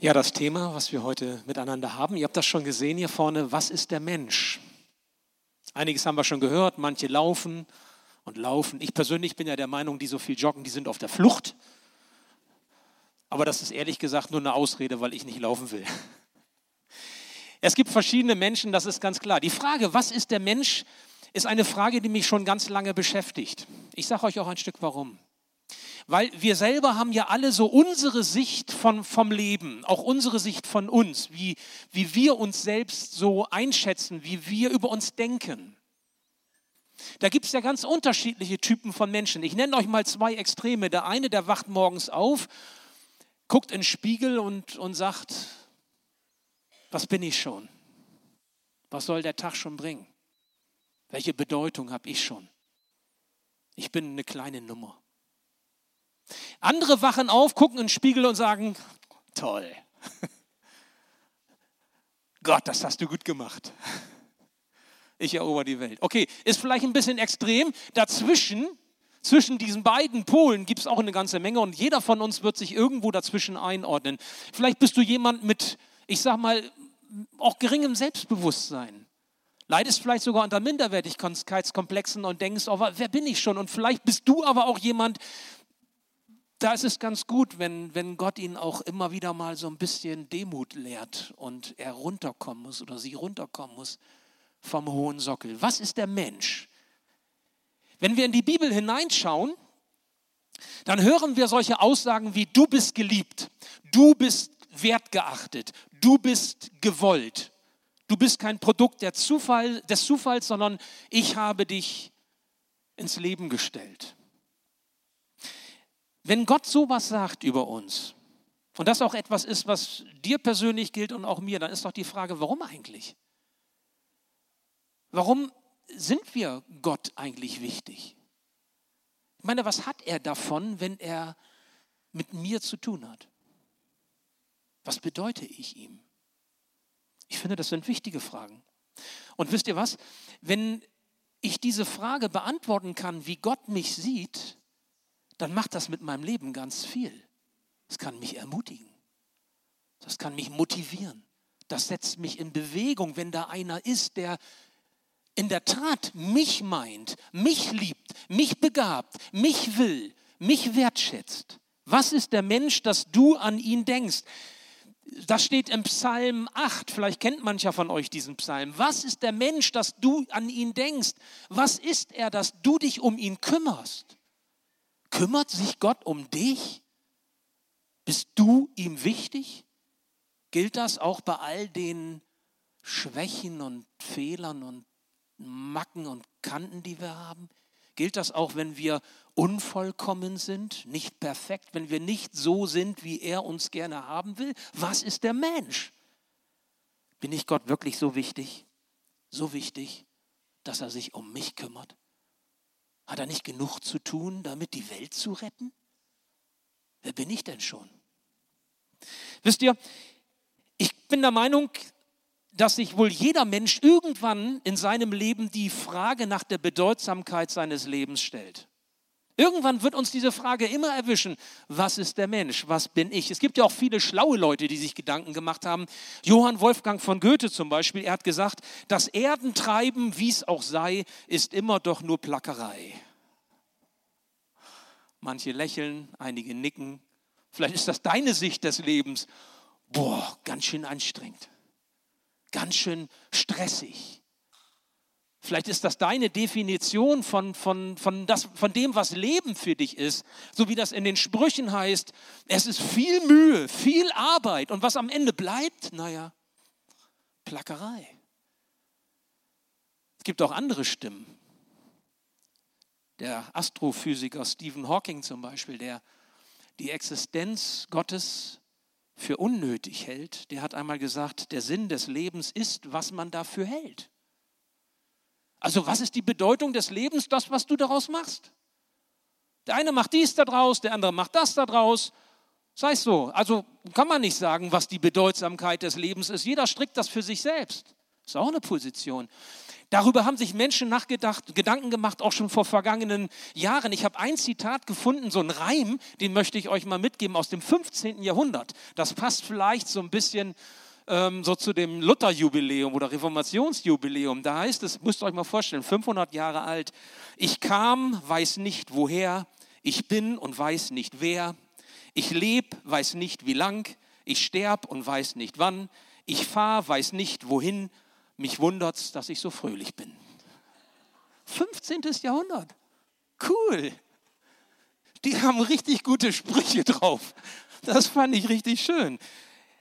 Ja, das Thema, was wir heute miteinander haben, ihr habt das schon gesehen hier vorne, was ist der Mensch? Einiges haben wir schon gehört, manche laufen und laufen. Ich persönlich bin ja der Meinung, die so viel joggen, die sind auf der Flucht. Aber das ist ehrlich gesagt nur eine Ausrede, weil ich nicht laufen will. Es gibt verschiedene Menschen, das ist ganz klar. Die Frage, was ist der Mensch, ist eine Frage, die mich schon ganz lange beschäftigt. Ich sage euch auch ein Stück warum. Weil wir selber haben ja alle so unsere Sicht von, vom Leben, auch unsere Sicht von uns, wie, wie wir uns selbst so einschätzen, wie wir über uns denken. Da gibt es ja ganz unterschiedliche Typen von Menschen. Ich nenne euch mal zwei Extreme. Der eine, der wacht morgens auf, guckt in den Spiegel und, und sagt, was bin ich schon? Was soll der Tag schon bringen? Welche Bedeutung habe ich schon? Ich bin eine kleine Nummer. Andere wachen auf, gucken in den Spiegel und sagen, toll. Gott, das hast du gut gemacht. Ich erober die Welt. Okay, ist vielleicht ein bisschen extrem. Dazwischen, zwischen diesen beiden Polen gibt es auch eine ganze Menge und jeder von uns wird sich irgendwo dazwischen einordnen. Vielleicht bist du jemand mit, ich sag mal, auch geringem Selbstbewusstsein. Leidest vielleicht sogar unter Minderwertigkeitskomplexen und denkst, oh, wer bin ich schon? Und vielleicht bist du aber auch jemand, da ist es ganz gut, wenn, wenn Gott ihn auch immer wieder mal so ein bisschen Demut lehrt und er runterkommen muss oder sie runterkommen muss vom hohen Sockel. Was ist der Mensch? Wenn wir in die Bibel hineinschauen, dann hören wir solche Aussagen wie du bist geliebt, du bist wertgeachtet, du bist gewollt, du bist kein Produkt Zufall, des Zufalls, sondern ich habe dich ins Leben gestellt. Wenn Gott sowas sagt über uns und das auch etwas ist, was dir persönlich gilt und auch mir, dann ist doch die Frage, warum eigentlich? Warum sind wir Gott eigentlich wichtig? Ich meine, was hat er davon, wenn er mit mir zu tun hat? Was bedeute ich ihm? Ich finde, das sind wichtige Fragen. Und wisst ihr was? Wenn ich diese Frage beantworten kann, wie Gott mich sieht, dann macht das mit meinem Leben ganz viel. Das kann mich ermutigen. Das kann mich motivieren. Das setzt mich in Bewegung, wenn da einer ist, der in der Tat mich meint, mich liebt, mich begabt, mich will, mich wertschätzt. Was ist der Mensch, dass du an ihn denkst? Das steht im Psalm 8, vielleicht kennt mancher von euch diesen Psalm. Was ist der Mensch, dass du an ihn denkst? Was ist er, dass du dich um ihn kümmerst? Kümmert sich Gott um dich? Bist du ihm wichtig? Gilt das auch bei all den Schwächen und Fehlern und Macken und Kanten, die wir haben? Gilt das auch, wenn wir unvollkommen sind, nicht perfekt, wenn wir nicht so sind, wie er uns gerne haben will? Was ist der Mensch? Bin ich Gott wirklich so wichtig, so wichtig, dass er sich um mich kümmert? Hat er nicht genug zu tun, damit die Welt zu retten? Wer bin ich denn schon? Wisst ihr, ich bin der Meinung, dass sich wohl jeder Mensch irgendwann in seinem Leben die Frage nach der Bedeutsamkeit seines Lebens stellt. Irgendwann wird uns diese Frage immer erwischen, was ist der Mensch, was bin ich? Es gibt ja auch viele schlaue Leute, die sich Gedanken gemacht haben. Johann Wolfgang von Goethe zum Beispiel, er hat gesagt, das Erdentreiben, wie es auch sei, ist immer doch nur Plackerei. Manche lächeln, einige nicken. Vielleicht ist das deine Sicht des Lebens. Boah, ganz schön anstrengend, ganz schön stressig. Vielleicht ist das deine Definition von, von, von, das, von dem, was Leben für dich ist. So wie das in den Sprüchen heißt, es ist viel Mühe, viel Arbeit. Und was am Ende bleibt, naja, Plackerei. Es gibt auch andere Stimmen. Der Astrophysiker Stephen Hawking zum Beispiel, der die Existenz Gottes für unnötig hält, der hat einmal gesagt, der Sinn des Lebens ist, was man dafür hält. Also was ist die Bedeutung des Lebens? Das, was du daraus machst. Der eine macht dies daraus, der andere macht das daraus. Sei es so. Also kann man nicht sagen, was die Bedeutsamkeit des Lebens ist. Jeder strickt das für sich selbst. Ist auch eine Position. Darüber haben sich Menschen nachgedacht, Gedanken gemacht, auch schon vor vergangenen Jahren. Ich habe ein Zitat gefunden, so ein Reim, den möchte ich euch mal mitgeben aus dem 15. Jahrhundert. Das passt vielleicht so ein bisschen ähm, so zu dem Lutherjubiläum oder Reformationsjubiläum. Da heißt es, müsst ihr euch mal vorstellen, 500 Jahre alt. Ich kam, weiß nicht woher. Ich bin und weiß nicht wer. Ich lebe, weiß nicht wie lang. Ich sterb und weiß nicht wann. Ich fahre, weiß nicht wohin. Mich wundert's, dass ich so fröhlich bin. 15. Jahrhundert. Cool. Die haben richtig gute Sprüche drauf. Das fand ich richtig schön.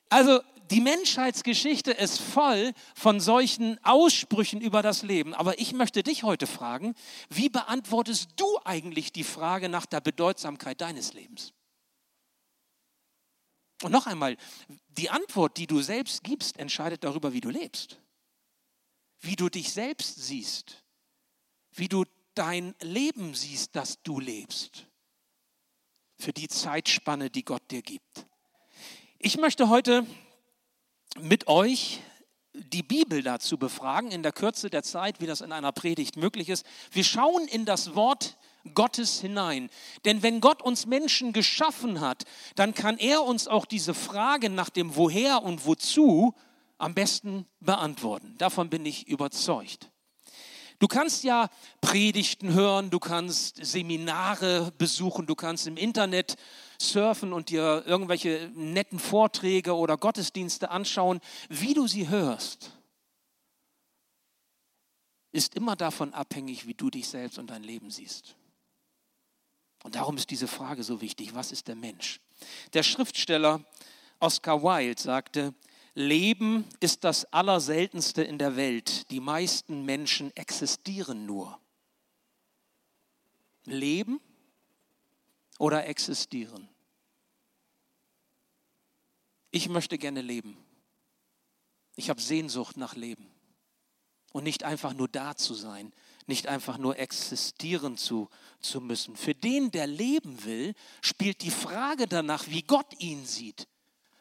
Also die Menschheitsgeschichte ist voll von solchen Aussprüchen über das Leben. Aber ich möchte dich heute fragen, wie beantwortest du eigentlich die Frage nach der Bedeutsamkeit deines Lebens? Und noch einmal, die Antwort, die du selbst gibst, entscheidet darüber, wie du lebst. Wie du dich selbst siehst. Wie du dein Leben siehst, das du lebst. Für die Zeitspanne, die Gott dir gibt. Ich möchte heute mit euch die Bibel dazu befragen, in der Kürze der Zeit, wie das in einer Predigt möglich ist. Wir schauen in das Wort Gottes hinein. Denn wenn Gott uns Menschen geschaffen hat, dann kann er uns auch diese Frage nach dem Woher und Wozu am besten beantworten. Davon bin ich überzeugt. Du kannst ja Predigten hören, du kannst Seminare besuchen, du kannst im Internet surfen und dir irgendwelche netten Vorträge oder Gottesdienste anschauen. Wie du sie hörst, ist immer davon abhängig, wie du dich selbst und dein Leben siehst. Und darum ist diese Frage so wichtig. Was ist der Mensch? Der Schriftsteller Oscar Wilde sagte, Leben ist das Allerseltenste in der Welt. Die meisten Menschen existieren nur. Leben oder existieren? Ich möchte gerne leben. Ich habe Sehnsucht nach Leben. Und nicht einfach nur da zu sein, nicht einfach nur existieren zu, zu müssen. Für den, der leben will, spielt die Frage danach, wie Gott ihn sieht,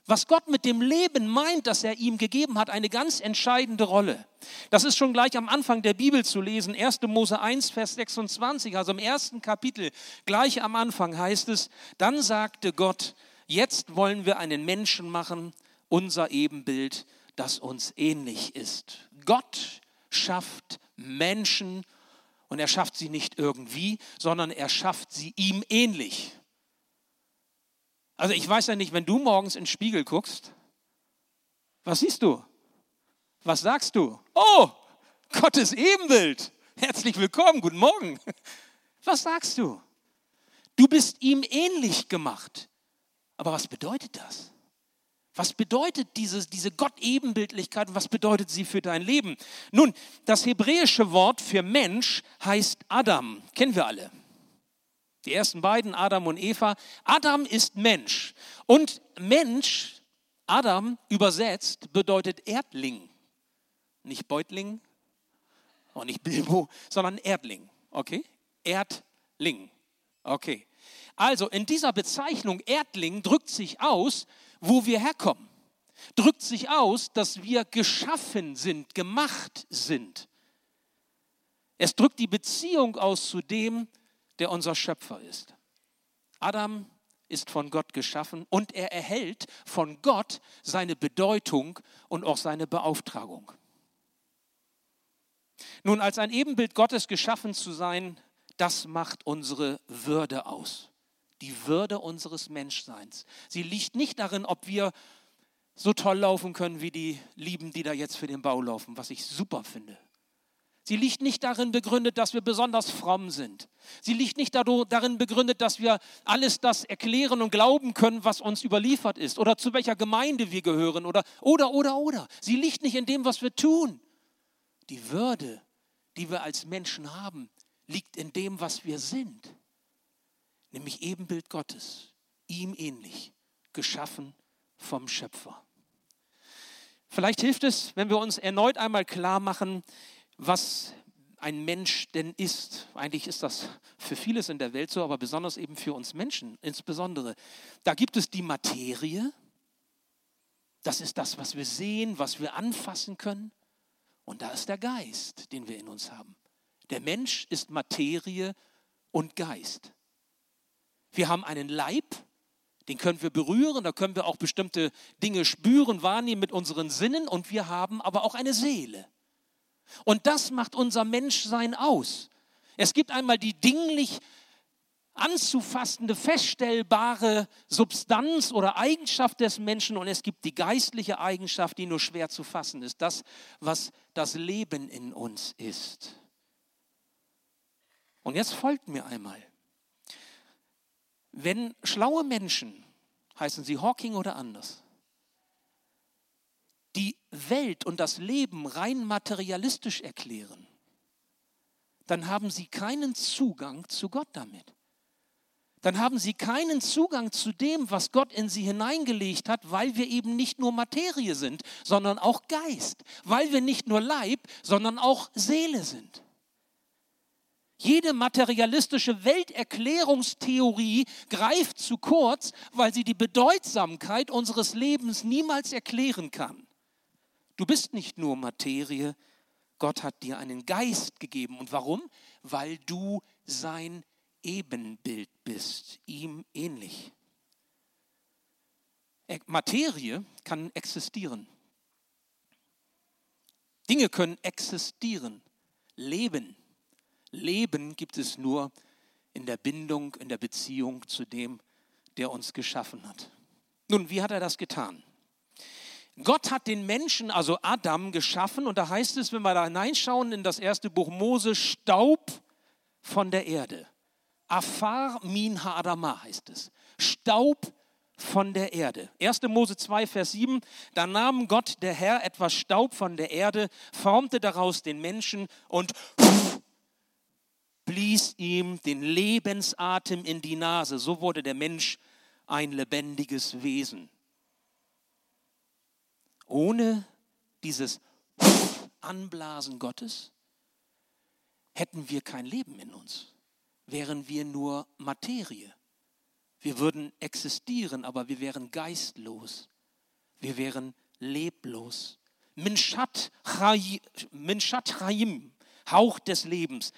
was Gott mit dem Leben meint, das er ihm gegeben hat, eine ganz entscheidende Rolle. Das ist schon gleich am Anfang der Bibel zu lesen, 1. Mose 1, Vers 26, also im ersten Kapitel, gleich am Anfang heißt es, dann sagte Gott, jetzt wollen wir einen Menschen machen, unser Ebenbild, das uns ähnlich ist. Gott schafft Menschen und er schafft sie nicht irgendwie, sondern er schafft sie ihm ähnlich. Also ich weiß ja nicht, wenn du morgens in den Spiegel guckst, was siehst du? Was sagst du? Oh, Gottes Ebenbild. Herzlich willkommen, guten Morgen. Was sagst du? Du bist ihm ähnlich gemacht. Aber was bedeutet das? Was bedeutet dieses, diese Gott-Ebenbildlichkeit und was bedeutet sie für dein Leben? Nun, das hebräische Wort für Mensch heißt Adam. Kennen wir alle. Die ersten beiden, Adam und Eva. Adam ist Mensch. Und Mensch, Adam übersetzt, bedeutet Erdling. Nicht Beutling, auch nicht Bilbo, sondern Erdling. Okay? Erdling. Okay. Also in dieser Bezeichnung Erdling drückt sich aus, wo wir herkommen. Drückt sich aus, dass wir geschaffen sind, gemacht sind. Es drückt die Beziehung aus zu dem, der unser Schöpfer ist. Adam ist von Gott geschaffen und er erhält von Gott seine Bedeutung und auch seine Beauftragung. Nun, als ein Ebenbild Gottes geschaffen zu sein, das macht unsere Würde aus. Die Würde unseres Menschseins. Sie liegt nicht darin, ob wir so toll laufen können wie die Lieben, die da jetzt für den Bau laufen, was ich super finde. Sie liegt nicht darin begründet, dass wir besonders fromm sind. Sie liegt nicht darin begründet, dass wir alles das erklären und glauben können, was uns überliefert ist oder zu welcher Gemeinde wir gehören oder oder oder oder. Sie liegt nicht in dem, was wir tun. Die Würde, die wir als Menschen haben, liegt in dem, was wir sind. Nämlich Ebenbild Gottes, ihm ähnlich, geschaffen vom Schöpfer. Vielleicht hilft es, wenn wir uns erneut einmal klar machen, was ein Mensch denn ist. Eigentlich ist das für vieles in der Welt so, aber besonders eben für uns Menschen insbesondere. Da gibt es die Materie, das ist das, was wir sehen, was wir anfassen können. Und da ist der Geist, den wir in uns haben. Der Mensch ist Materie und Geist. Wir haben einen Leib, den können wir berühren, da können wir auch bestimmte Dinge spüren, wahrnehmen mit unseren Sinnen und wir haben aber auch eine Seele. Und das macht unser Menschsein aus. Es gibt einmal die dinglich anzufassende, feststellbare Substanz oder Eigenschaft des Menschen und es gibt die geistliche Eigenschaft, die nur schwer zu fassen ist. Das, was das Leben in uns ist. Und jetzt folgt mir einmal. Wenn schlaue Menschen, heißen sie Hawking oder anders, die Welt und das Leben rein materialistisch erklären, dann haben sie keinen Zugang zu Gott damit. Dann haben sie keinen Zugang zu dem, was Gott in sie hineingelegt hat, weil wir eben nicht nur Materie sind, sondern auch Geist, weil wir nicht nur Leib, sondern auch Seele sind. Jede materialistische Welterklärungstheorie greift zu kurz, weil sie die Bedeutsamkeit unseres Lebens niemals erklären kann. Du bist nicht nur Materie, Gott hat dir einen Geist gegeben. Und warum? Weil du sein Ebenbild bist, ihm ähnlich. Materie kann existieren. Dinge können existieren, leben Leben gibt es nur in der Bindung, in der Beziehung zu dem, der uns geschaffen hat. Nun, wie hat er das getan? Gott hat den Menschen, also Adam, geschaffen und da heißt es, wenn wir da hineinschauen in das erste Buch Mose, Staub von der Erde. Afar min ha'adama heißt es. Staub von der Erde. 1. Mose 2, Vers 7. Da nahm Gott, der Herr, etwas Staub von der Erde, formte daraus den Menschen und blies ihm den Lebensatem in die Nase. So wurde der Mensch ein lebendiges Wesen. Ohne dieses Anblasen Gottes hätten wir kein Leben in uns, wären wir nur Materie. Wir würden existieren, aber wir wären geistlos. Wir wären leblos. Minshat Chaim, Hauch des Lebens.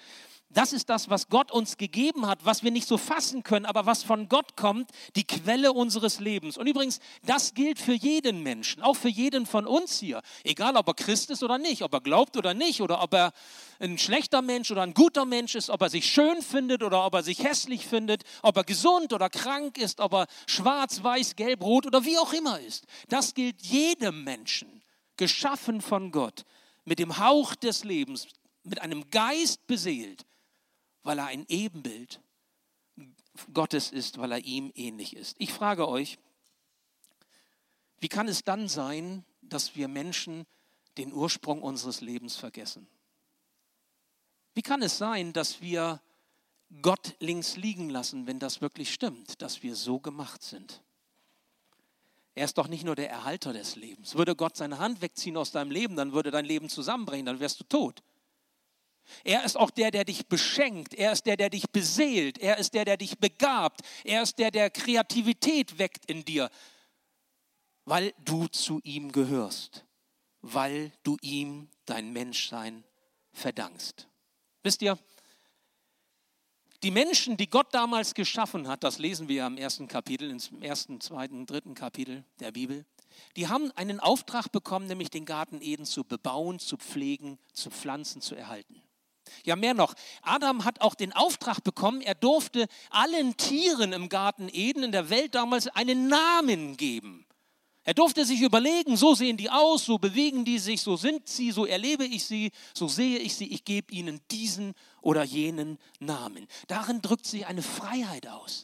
Das ist das, was Gott uns gegeben hat, was wir nicht so fassen können, aber was von Gott kommt, die Quelle unseres Lebens. Und übrigens, das gilt für jeden Menschen, auch für jeden von uns hier. Egal, ob er Christ ist oder nicht, ob er glaubt oder nicht, oder ob er ein schlechter Mensch oder ein guter Mensch ist, ob er sich schön findet oder ob er sich hässlich findet, ob er gesund oder krank ist, ob er schwarz, weiß, gelb, rot oder wie auch immer ist. Das gilt jedem Menschen, geschaffen von Gott, mit dem Hauch des Lebens, mit einem Geist beseelt weil er ein Ebenbild Gottes ist, weil er ihm ähnlich ist. Ich frage euch, wie kann es dann sein, dass wir Menschen den Ursprung unseres Lebens vergessen? Wie kann es sein, dass wir Gott links liegen lassen, wenn das wirklich stimmt, dass wir so gemacht sind? Er ist doch nicht nur der Erhalter des Lebens. Würde Gott seine Hand wegziehen aus deinem Leben, dann würde dein Leben zusammenbrechen, dann wärst du tot. Er ist auch der, der dich beschenkt. Er ist der, der dich beseelt. Er ist der, der dich begabt. Er ist der, der Kreativität weckt in dir, weil du zu ihm gehörst, weil du ihm dein Menschsein verdankst. Wisst ihr, die Menschen, die Gott damals geschaffen hat, das lesen wir im ersten Kapitel, im ersten, zweiten, dritten Kapitel der Bibel, die haben einen Auftrag bekommen, nämlich den Garten Eden zu bebauen, zu pflegen, zu pflanzen, zu erhalten. Ja, mehr noch. Adam hat auch den Auftrag bekommen, er durfte allen Tieren im Garten Eden in der Welt damals einen Namen geben. Er durfte sich überlegen, so sehen die aus, so bewegen die sich, so sind sie, so erlebe ich sie, so sehe ich sie, ich gebe ihnen diesen oder jenen Namen. Darin drückt sich eine Freiheit aus,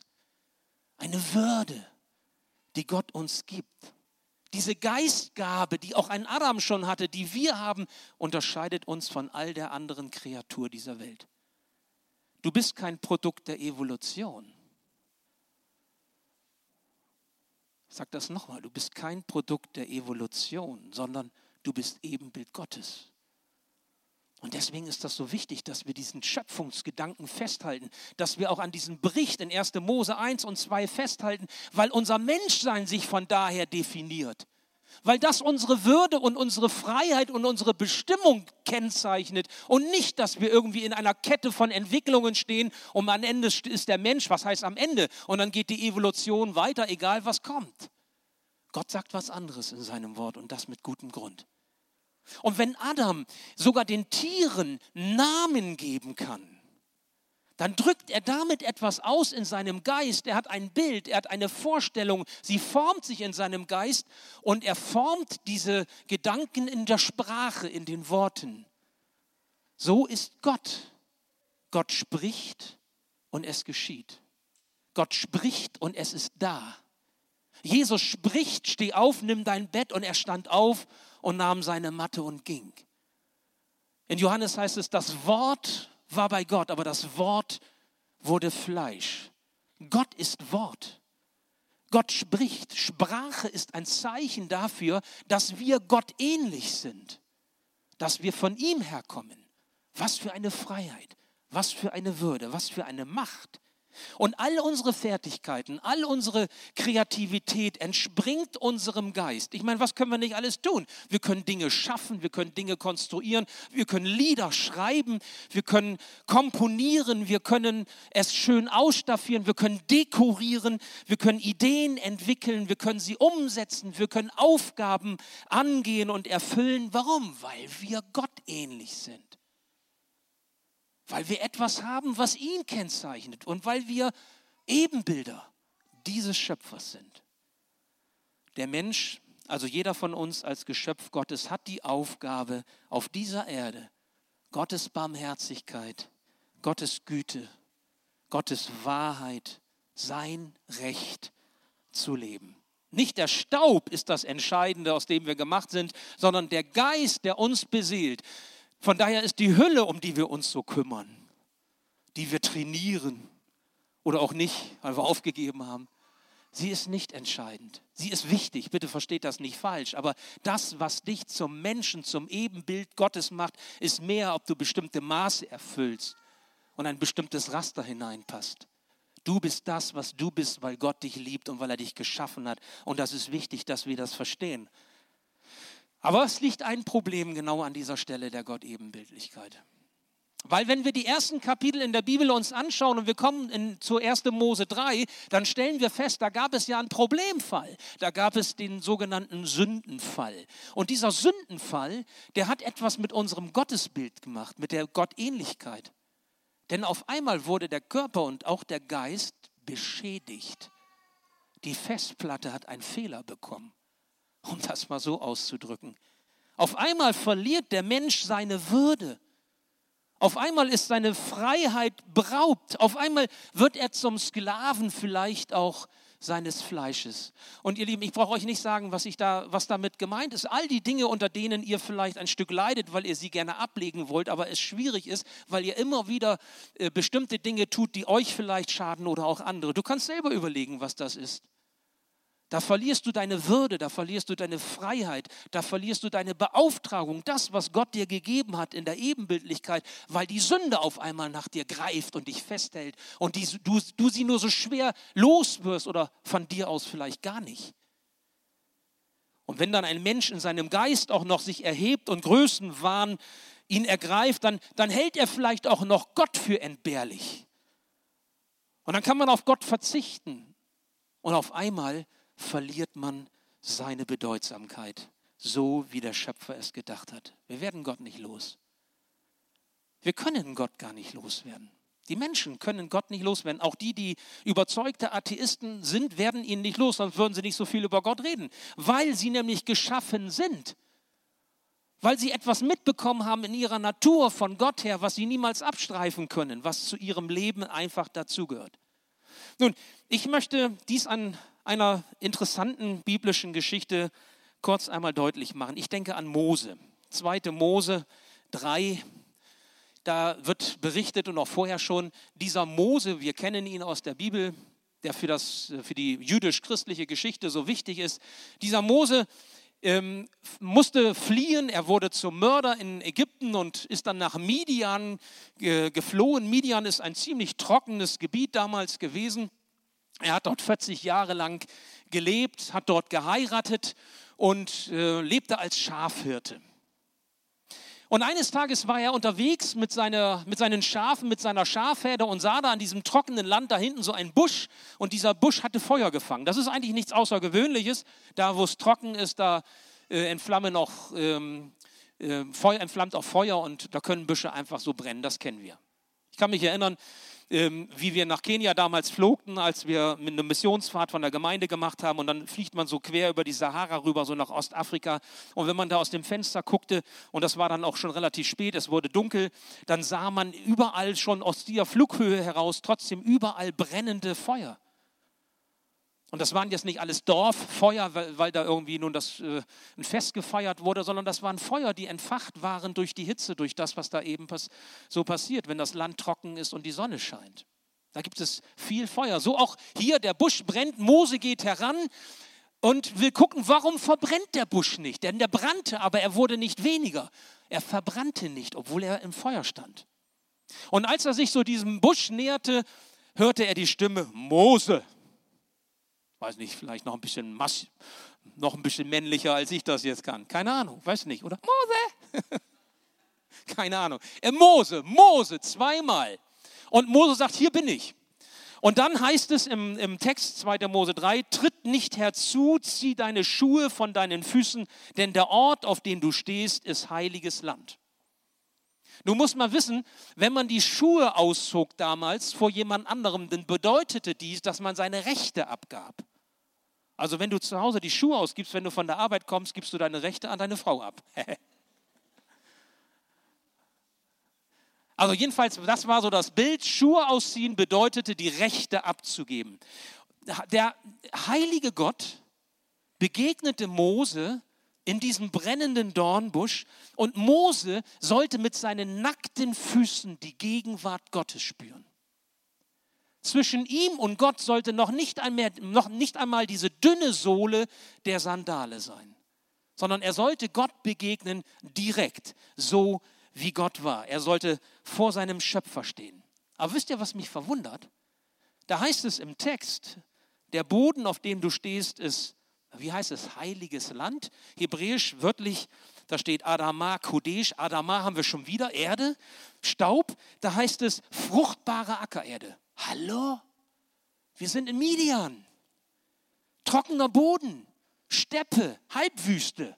eine Würde, die Gott uns gibt. Diese Geistgabe, die auch ein Adam schon hatte, die wir haben, unterscheidet uns von all der anderen Kreatur dieser Welt. Du bist kein Produkt der Evolution. Ich sage das nochmal, du bist kein Produkt der Evolution, sondern du bist Ebenbild Gottes. Und deswegen ist das so wichtig, dass wir diesen Schöpfungsgedanken festhalten, dass wir auch an diesem Bericht in 1. Mose 1 und 2 festhalten, weil unser Menschsein sich von daher definiert. weil das unsere Würde und unsere Freiheit und unsere Bestimmung kennzeichnet und nicht, dass wir irgendwie in einer Kette von Entwicklungen stehen und am Ende ist der Mensch, was heißt am Ende? Und dann geht die Evolution weiter, egal was kommt. Gott sagt was anderes in seinem Wort und das mit gutem Grund. Und wenn Adam sogar den Tieren Namen geben kann, dann drückt er damit etwas aus in seinem Geist. Er hat ein Bild, er hat eine Vorstellung, sie formt sich in seinem Geist und er formt diese Gedanken in der Sprache, in den Worten. So ist Gott. Gott spricht und es geschieht. Gott spricht und es ist da. Jesus spricht, steh auf, nimm dein Bett und er stand auf und nahm seine Matte und ging. In Johannes heißt es, das Wort war bei Gott, aber das Wort wurde Fleisch. Gott ist Wort. Gott spricht. Sprache ist ein Zeichen dafür, dass wir Gott ähnlich sind, dass wir von ihm herkommen. Was für eine Freiheit, was für eine Würde, was für eine Macht. Und all unsere Fertigkeiten, all unsere Kreativität entspringt unserem Geist. Ich meine, was können wir nicht alles tun? Wir können Dinge schaffen, wir können Dinge konstruieren, wir können Lieder schreiben, wir können komponieren, wir können es schön ausstaffieren, wir können dekorieren, wir können Ideen entwickeln, wir können sie umsetzen, wir können Aufgaben angehen und erfüllen. Warum? Weil wir Gott ähnlich sind weil wir etwas haben, was ihn kennzeichnet und weil wir Ebenbilder dieses Schöpfers sind. Der Mensch, also jeder von uns als Geschöpf Gottes, hat die Aufgabe, auf dieser Erde Gottes Barmherzigkeit, Gottes Güte, Gottes Wahrheit, sein Recht zu leben. Nicht der Staub ist das Entscheidende, aus dem wir gemacht sind, sondern der Geist, der uns beseelt. Von daher ist die Hülle, um die wir uns so kümmern, die wir trainieren oder auch nicht, weil wir aufgegeben haben, sie ist nicht entscheidend. Sie ist wichtig, bitte versteht das nicht falsch, aber das, was dich zum Menschen, zum Ebenbild Gottes macht, ist mehr, ob du bestimmte Maße erfüllst und ein bestimmtes Raster hineinpasst. Du bist das, was du bist, weil Gott dich liebt und weil er dich geschaffen hat. Und das ist wichtig, dass wir das verstehen. Aber es liegt ein Problem genau an dieser Stelle der Gott-Ebenbildlichkeit. Weil wenn wir die ersten Kapitel in der Bibel uns anschauen und wir kommen in, zu 1. Mose 3, dann stellen wir fest, da gab es ja einen Problemfall. Da gab es den sogenannten Sündenfall. Und dieser Sündenfall, der hat etwas mit unserem Gottesbild gemacht, mit der Gottähnlichkeit. Denn auf einmal wurde der Körper und auch der Geist beschädigt. Die Festplatte hat einen Fehler bekommen um das mal so auszudrücken. Auf einmal verliert der Mensch seine Würde. Auf einmal ist seine Freiheit beraubt. Auf einmal wird er zum Sklaven vielleicht auch seines Fleisches. Und ihr Lieben, ich brauche euch nicht sagen, was, ich da, was damit gemeint ist. All die Dinge, unter denen ihr vielleicht ein Stück leidet, weil ihr sie gerne ablegen wollt, aber es schwierig ist, weil ihr immer wieder äh, bestimmte Dinge tut, die euch vielleicht schaden oder auch andere. Du kannst selber überlegen, was das ist. Da verlierst du deine Würde, da verlierst du deine Freiheit, da verlierst du deine Beauftragung, das, was Gott dir gegeben hat in der Ebenbildlichkeit, weil die Sünde auf einmal nach dir greift und dich festhält und die, du, du sie nur so schwer loswirst oder von dir aus vielleicht gar nicht. Und wenn dann ein Mensch in seinem Geist auch noch sich erhebt und Größenwahn ihn ergreift, dann, dann hält er vielleicht auch noch Gott für entbehrlich. Und dann kann man auf Gott verzichten. Und auf einmal verliert man seine Bedeutsamkeit, so wie der Schöpfer es gedacht hat. Wir werden Gott nicht los. Wir können Gott gar nicht loswerden. Die Menschen können Gott nicht loswerden. Auch die, die überzeugte Atheisten sind, werden ihn nicht los, sonst würden sie nicht so viel über Gott reden, weil sie nämlich geschaffen sind. Weil sie etwas mitbekommen haben in ihrer Natur von Gott her, was sie niemals abstreifen können, was zu ihrem Leben einfach dazugehört. Nun, ich möchte dies an einer interessanten biblischen Geschichte kurz einmal deutlich machen. Ich denke an Mose. 2. Mose 3, da wird berichtet und auch vorher schon, dieser Mose, wir kennen ihn aus der Bibel, der für, das, für die jüdisch-christliche Geschichte so wichtig ist. Dieser Mose ähm, musste fliehen, er wurde zum Mörder in Ägypten und ist dann nach Midian äh, geflohen. Midian ist ein ziemlich trockenes Gebiet damals gewesen. Er hat dort 40 Jahre lang gelebt, hat dort geheiratet und äh, lebte als Schafhirte. Und eines Tages war er unterwegs mit, seiner, mit seinen Schafen, mit seiner Schafherde und sah da an diesem trockenen Land da hinten so einen Busch und dieser Busch hatte Feuer gefangen. Das ist eigentlich nichts Außergewöhnliches. Da, wo es trocken ist, da äh, entflammen auch, ähm, äh, Feuer, entflammt auch Feuer und da können Büsche einfach so brennen. Das kennen wir. Ich kann mich erinnern, wie wir nach Kenia damals flogten, als wir eine Missionsfahrt von der Gemeinde gemacht haben und dann fliegt man so quer über die Sahara rüber, so nach Ostafrika. Und wenn man da aus dem Fenster guckte, und das war dann auch schon relativ spät, es wurde dunkel, dann sah man überall schon aus dieser Flughöhe heraus trotzdem überall brennende Feuer. Und das waren jetzt nicht alles Dorffeuer, weil, weil da irgendwie nun das, äh, ein Fest gefeiert wurde, sondern das waren Feuer, die entfacht waren durch die Hitze, durch das, was da eben pass so passiert, wenn das Land trocken ist und die Sonne scheint. Da gibt es viel Feuer. So auch hier, der Busch brennt, Mose geht heran und will gucken, warum verbrennt der Busch nicht? Denn der brannte, aber er wurde nicht weniger. Er verbrannte nicht, obwohl er im Feuer stand. Und als er sich so diesem Busch näherte, hörte er die Stimme Mose weiß nicht, vielleicht noch ein bisschen mass, noch ein bisschen männlicher, als ich das jetzt kann. Keine Ahnung, weiß nicht, oder? Mose! Keine Ahnung. Äh, Mose, Mose, zweimal. Und Mose sagt, hier bin ich. Und dann heißt es im, im Text 2. Mose 3, tritt nicht herzu, zieh deine Schuhe von deinen Füßen, denn der Ort, auf dem du stehst, ist heiliges Land. Nun muss man wissen, wenn man die Schuhe auszog damals vor jemand anderem, dann bedeutete dies, dass man seine Rechte abgab. Also wenn du zu Hause die Schuhe ausgibst, wenn du von der Arbeit kommst, gibst du deine Rechte an deine Frau ab. also jedenfalls, das war so das Bild. Schuhe ausziehen bedeutete, die Rechte abzugeben. Der heilige Gott begegnete Mose in diesem brennenden Dornbusch und Mose sollte mit seinen nackten Füßen die Gegenwart Gottes spüren. Zwischen ihm und Gott sollte noch nicht, einmal, noch nicht einmal diese dünne Sohle der Sandale sein, sondern er sollte Gott begegnen direkt, so wie Gott war. Er sollte vor seinem Schöpfer stehen. Aber wisst ihr, was mich verwundert? Da heißt es im Text, der Boden, auf dem du stehst, ist, wie heißt es, heiliges Land. Hebräisch wörtlich, da steht Adama, Kodesh. Adama haben wir schon wieder, Erde, Staub. Da heißt es fruchtbare Ackererde. Hallo? Wir sind in Midian. Trockener Boden, Steppe, Halbwüste.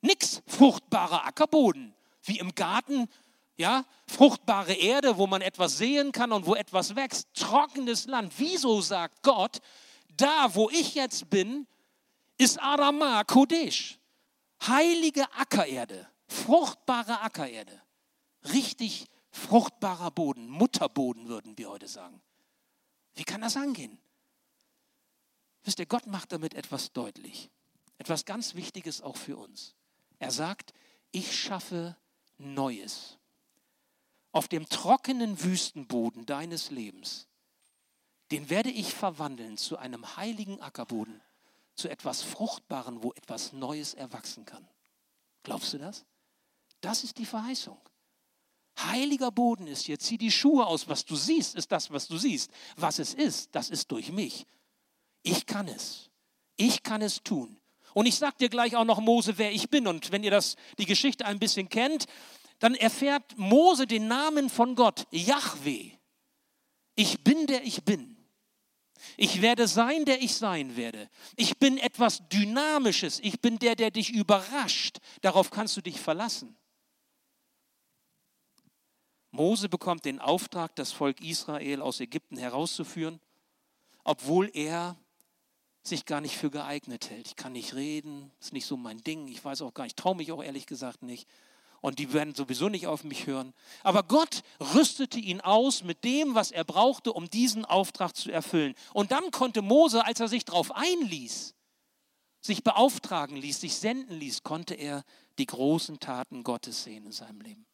Nix fruchtbarer Ackerboden, wie im Garten, ja, fruchtbare Erde, wo man etwas sehen kann und wo etwas wächst. Trockenes Land. Wieso sagt Gott, da wo ich jetzt bin, ist Adama Kodesh. Heilige Ackererde, fruchtbare Ackererde. Richtig fruchtbarer Boden, Mutterboden würden wir heute sagen. Wie kann das angehen? Wisst ihr, Gott macht damit etwas deutlich. Etwas ganz Wichtiges auch für uns. Er sagt, ich schaffe Neues. Auf dem trockenen Wüstenboden deines Lebens, den werde ich verwandeln zu einem heiligen Ackerboden, zu etwas Fruchtbaren, wo etwas Neues erwachsen kann. Glaubst du das? Das ist die Verheißung. Heiliger Boden ist hier, zieh die Schuhe aus. Was du siehst, ist das, was du siehst. Was es ist, das ist durch mich. Ich kann es. Ich kann es tun. Und ich sage dir gleich auch noch, Mose, wer ich bin. Und wenn ihr das, die Geschichte ein bisschen kennt, dann erfährt Mose den Namen von Gott, Yahweh. Ich bin der ich bin. Ich werde sein, der ich sein werde. Ich bin etwas Dynamisches. Ich bin der, der dich überrascht. Darauf kannst du dich verlassen. Mose bekommt den Auftrag, das Volk Israel aus Ägypten herauszuführen, obwohl er sich gar nicht für geeignet hält. Ich kann nicht reden, ist nicht so mein Ding, ich weiß auch gar nicht, traue mich auch ehrlich gesagt nicht. Und die werden sowieso nicht auf mich hören. Aber Gott rüstete ihn aus mit dem, was er brauchte, um diesen Auftrag zu erfüllen. Und dann konnte Mose, als er sich darauf einließ, sich beauftragen ließ, sich senden ließ, konnte er die großen Taten Gottes sehen in seinem Leben.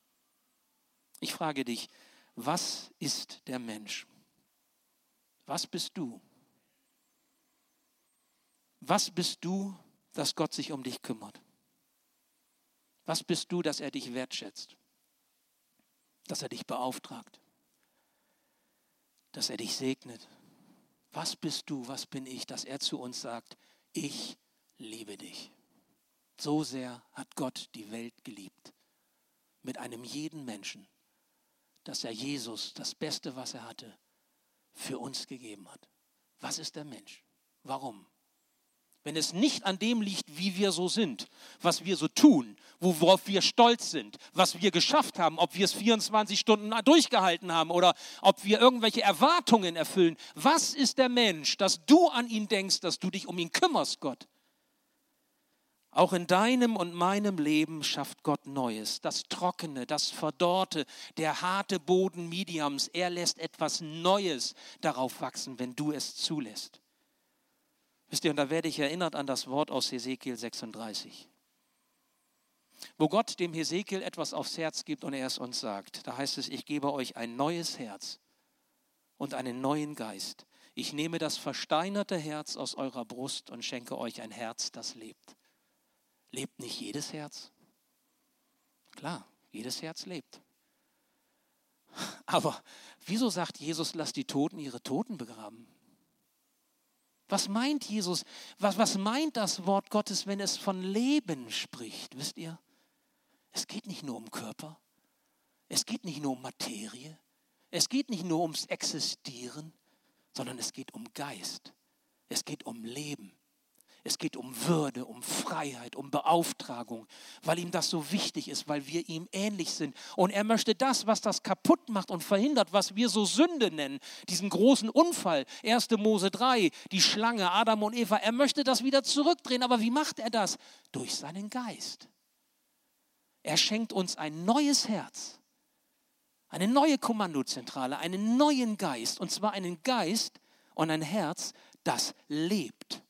Ich frage dich, was ist der Mensch? Was bist du? Was bist du, dass Gott sich um dich kümmert? Was bist du, dass er dich wertschätzt? Dass er dich beauftragt? Dass er dich segnet? Was bist du, was bin ich, dass er zu uns sagt, ich liebe dich. So sehr hat Gott die Welt geliebt, mit einem jeden Menschen, dass er Jesus, das Beste, was er hatte, für uns gegeben hat. Was ist der Mensch? Warum? Wenn es nicht an dem liegt, wie wir so sind, was wir so tun, worauf wir stolz sind, was wir geschafft haben, ob wir es 24 Stunden durchgehalten haben oder ob wir irgendwelche Erwartungen erfüllen. Was ist der Mensch, dass du an ihn denkst, dass du dich um ihn kümmerst, Gott? Auch in deinem und meinem Leben schafft Gott Neues. Das Trockene, das Verdorrte, der harte Boden Midiams. Er lässt etwas Neues darauf wachsen, wenn du es zulässt. Wisst ihr, und da werde ich erinnert an das Wort aus Hesekiel 36, wo Gott dem Hesekiel etwas aufs Herz gibt und er es uns sagt. Da heißt es, ich gebe euch ein neues Herz und einen neuen Geist. Ich nehme das versteinerte Herz aus eurer Brust und schenke euch ein Herz, das lebt. Lebt nicht jedes Herz? Klar, jedes Herz lebt. Aber wieso sagt Jesus, lass die Toten ihre Toten begraben? Was meint Jesus? Was, was meint das Wort Gottes, wenn es von Leben spricht? Wisst ihr? Es geht nicht nur um Körper. Es geht nicht nur um Materie. Es geht nicht nur ums Existieren, sondern es geht um Geist. Es geht um Leben. Es geht um Würde, um Freiheit, um Beauftragung, weil ihm das so wichtig ist, weil wir ihm ähnlich sind. Und er möchte das, was das kaputt macht und verhindert, was wir so Sünde nennen, diesen großen Unfall, 1. Mose 3, die Schlange, Adam und Eva, er möchte das wieder zurückdrehen. Aber wie macht er das? Durch seinen Geist. Er schenkt uns ein neues Herz, eine neue Kommandozentrale, einen neuen Geist, und zwar einen Geist und ein Herz, das lebt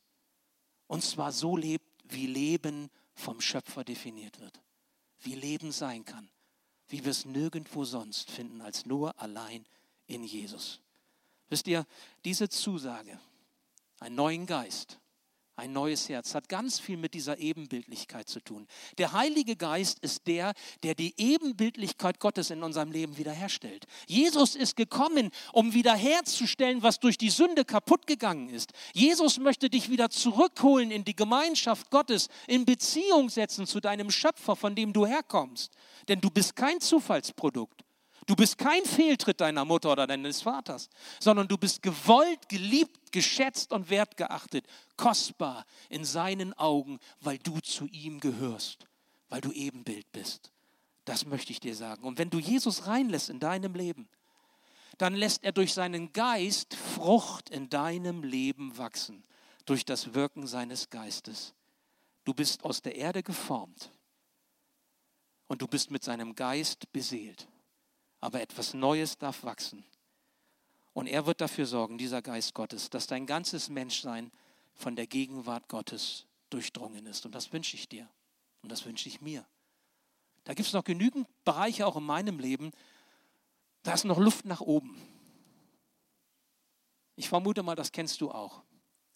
und zwar so lebt, wie Leben vom Schöpfer definiert wird. Wie Leben sein kann. Wie wir es nirgendwo sonst finden als nur allein in Jesus. Wisst ihr, diese Zusage, einen neuen Geist, ein neues Herz, hat ganz viel mit dieser Ebenbildlichkeit zu tun. Der Heilige Geist ist der, der die Ebenbildlichkeit Gottes in unserem Leben wiederherstellt. Jesus ist gekommen, um wiederherzustellen, was durch die Sünde kaputt gegangen ist. Jesus möchte dich wieder zurückholen in die Gemeinschaft Gottes, in Beziehung setzen zu deinem Schöpfer, von dem du herkommst. Denn du bist kein Zufallsprodukt. Du bist kein Fehltritt deiner Mutter oder deines Vaters, sondern du bist gewollt, geliebt, geschätzt und wertgeachtet, kostbar in seinen Augen, weil du zu ihm gehörst, weil du Ebenbild bist. Das möchte ich dir sagen. Und wenn du Jesus reinlässt in deinem Leben, dann lässt er durch seinen Geist Frucht in deinem Leben wachsen, durch das Wirken seines Geistes. Du bist aus der Erde geformt und du bist mit seinem Geist beseelt aber etwas Neues darf wachsen. Und er wird dafür sorgen, dieser Geist Gottes, dass dein ganzes Menschsein von der Gegenwart Gottes durchdrungen ist. Und das wünsche ich dir. Und das wünsche ich mir. Da gibt es noch genügend Bereiche auch in meinem Leben, da ist noch Luft nach oben. Ich vermute mal, das kennst du auch.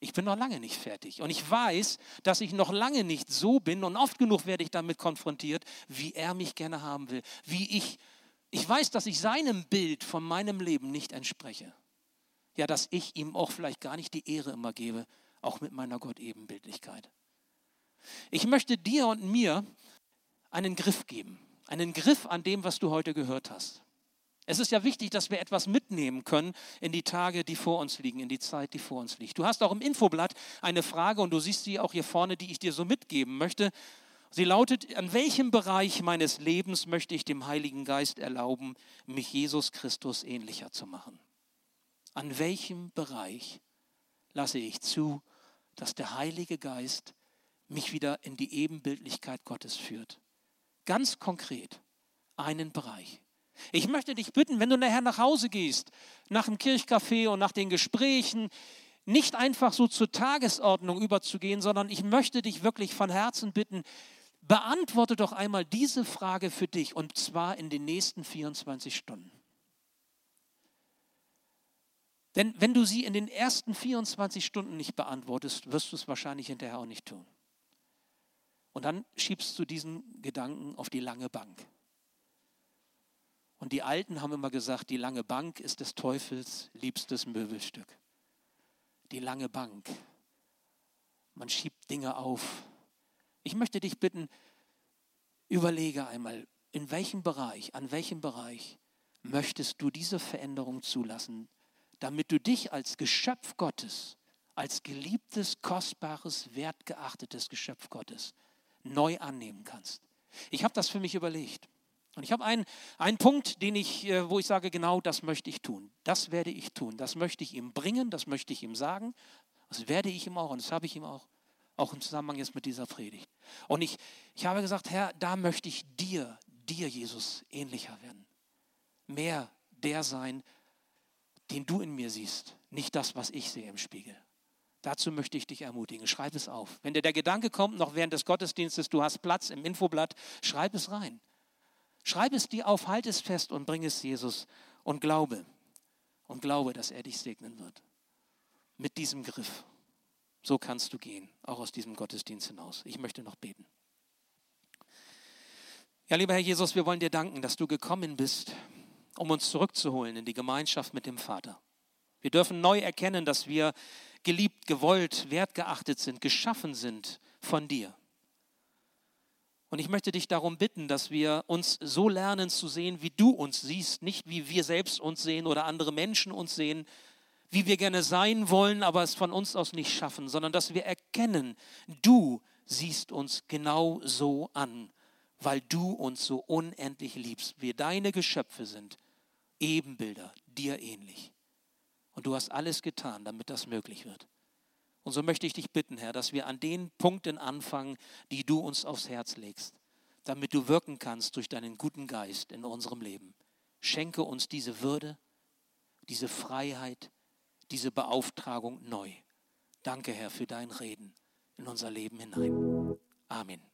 Ich bin noch lange nicht fertig. Und ich weiß, dass ich noch lange nicht so bin. Und oft genug werde ich damit konfrontiert, wie er mich gerne haben will. Wie ich ich weiß, dass ich seinem Bild von meinem Leben nicht entspreche. Ja, dass ich ihm auch vielleicht gar nicht die Ehre immer gebe, auch mit meiner Gott-Ebenbildlichkeit. Ich möchte dir und mir einen Griff geben, einen Griff an dem, was du heute gehört hast. Es ist ja wichtig, dass wir etwas mitnehmen können in die Tage, die vor uns liegen, in die Zeit, die vor uns liegt. Du hast auch im Infoblatt eine Frage und du siehst sie auch hier vorne, die ich dir so mitgeben möchte. Sie lautet, an welchem Bereich meines Lebens möchte ich dem Heiligen Geist erlauben, mich Jesus Christus ähnlicher zu machen? An welchem Bereich lasse ich zu, dass der Heilige Geist mich wieder in die Ebenbildlichkeit Gottes führt? Ganz konkret einen Bereich. Ich möchte dich bitten, wenn du nachher nach Hause gehst, nach dem Kirchcafé und nach den Gesprächen, nicht einfach so zur Tagesordnung überzugehen, sondern ich möchte dich wirklich von Herzen bitten, Beantworte doch einmal diese Frage für dich und zwar in den nächsten 24 Stunden. Denn wenn du sie in den ersten 24 Stunden nicht beantwortest, wirst du es wahrscheinlich hinterher auch nicht tun. Und dann schiebst du diesen Gedanken auf die lange Bank. Und die Alten haben immer gesagt, die lange Bank ist des Teufels liebstes Möbelstück. die lange Bank. Man schiebt Dinge auf. Ich möchte dich bitten, überlege einmal, in welchem Bereich, an welchem Bereich möchtest du diese Veränderung zulassen, damit du dich als Geschöpf Gottes, als geliebtes, kostbares, wertgeachtetes Geschöpf Gottes neu annehmen kannst. Ich habe das für mich überlegt. Und ich habe einen, einen Punkt, den ich, äh, wo ich sage, genau das möchte ich tun. Das werde ich tun. Das möchte ich ihm bringen, das möchte ich ihm sagen. Das werde ich ihm auch und das habe ich ihm auch, auch im Zusammenhang jetzt mit dieser Predigt. Und ich, ich habe gesagt, Herr, da möchte ich dir, dir, Jesus, ähnlicher werden. Mehr der sein, den du in mir siehst, nicht das, was ich sehe im Spiegel. Dazu möchte ich dich ermutigen. Schreib es auf. Wenn dir der Gedanke kommt, noch während des Gottesdienstes, du hast Platz im Infoblatt, schreib es rein. Schreib es dir auf, halt es fest und bring es Jesus und glaube. Und glaube, dass er dich segnen wird. Mit diesem Griff. So kannst du gehen, auch aus diesem Gottesdienst hinaus. Ich möchte noch beten. Ja, lieber Herr Jesus, wir wollen dir danken, dass du gekommen bist, um uns zurückzuholen in die Gemeinschaft mit dem Vater. Wir dürfen neu erkennen, dass wir geliebt, gewollt, wertgeachtet sind, geschaffen sind von dir. Und ich möchte dich darum bitten, dass wir uns so lernen zu sehen, wie du uns siehst, nicht wie wir selbst uns sehen oder andere Menschen uns sehen, wie wir gerne sein wollen, aber es von uns aus nicht schaffen, sondern dass wir erkennen, du siehst uns genau so an, weil du uns so unendlich liebst. Wir deine Geschöpfe sind, Ebenbilder, dir ähnlich. Und du hast alles getan, damit das möglich wird. Und so möchte ich dich bitten, Herr, dass wir an den Punkten anfangen, die du uns aufs Herz legst, damit du wirken kannst durch deinen guten Geist in unserem Leben. Schenke uns diese Würde, diese Freiheit, diese Beauftragung neu. Danke, Herr, für dein Reden in unser Leben hinein. Amen.